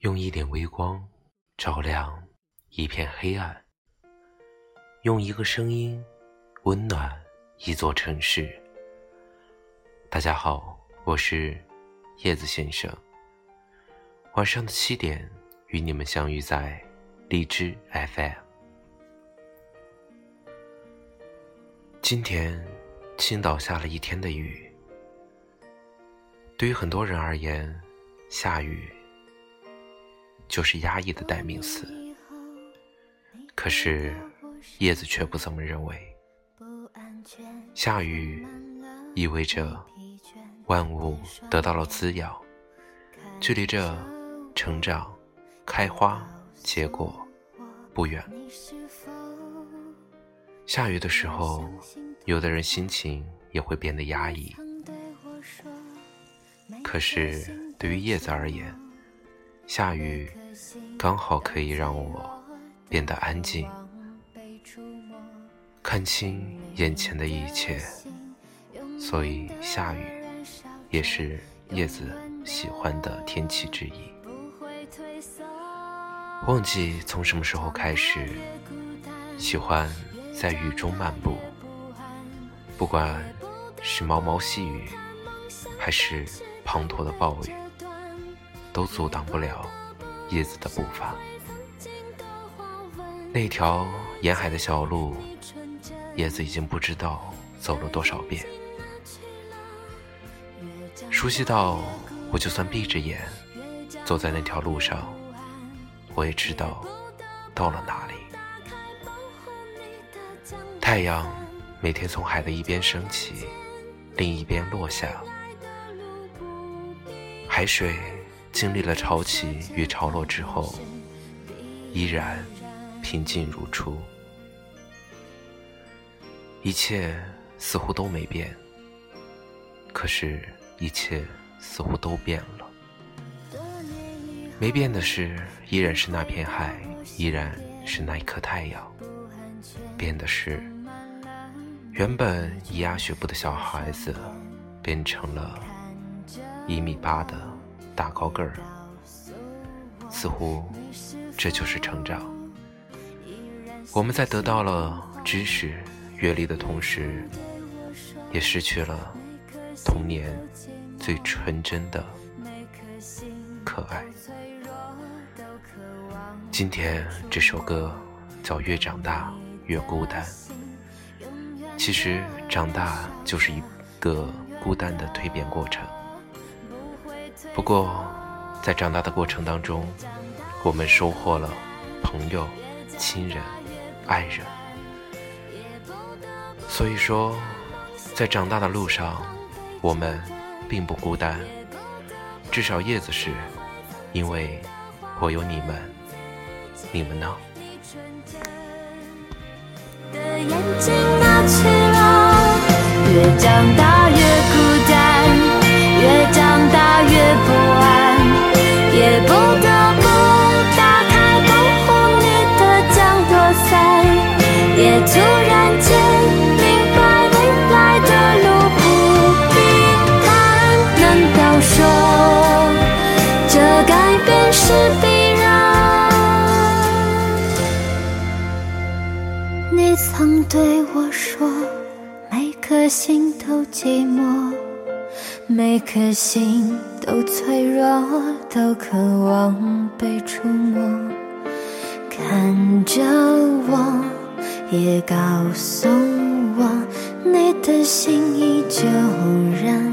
用一点微光照亮一片黑暗，用一个声音温暖一座城市。大家好，我是叶子先生。晚上的七点，与你们相遇在荔枝 FM。今天，青岛下了一天的雨。对于很多人而言，下雨就是压抑的代名词。可是叶子却不这么认为。下雨意味着万物得到了滋养，距离这成长、开花、结果不远。下雨的时候，有的人心情也会变得压抑。可是，对于叶子而言，下雨刚好可以让我变得安静，看清眼前的一切。所以，下雨也是叶子喜欢的天气之一。忘记从什么时候开始，喜欢在雨中漫步，不管是毛毛细雨，还是。滂沱的暴雨都阻挡不了叶子的步伐。那条沿海的小路，叶子已经不知道走了多少遍，熟悉到我就算闭着眼走在那条路上，我也知道到了哪里。太阳每天从海的一边升起，另一边落下。海水经历了潮起与潮落之后，依然平静如初，一切似乎都没变。可是，一切似乎都变了。没变的是，依然是那片海，依然是那一颗太阳。变的是，原本咿呀学步的小孩子，变成了。一米八的大高个儿，似乎这就是成长。我们在得到了知识、阅历的同时，也失去了童年最纯真的可爱。今天这首歌叫《越长大越孤单》，其实长大就是一个孤单的蜕变过程。不过，在长大的过程当中，我们收获了朋友、亲人、爱人。所以说，在长大的路上，我们并不孤单。至少叶子是，因为我有你们。你们呢？越长大越也突然间明白未来的路不平坦。难道说这改变是必然？你曾对我说，每颗心都寂寞。每颗心都脆弱，都渴望被触摸。看着我，也告诉我，你的心依旧燃。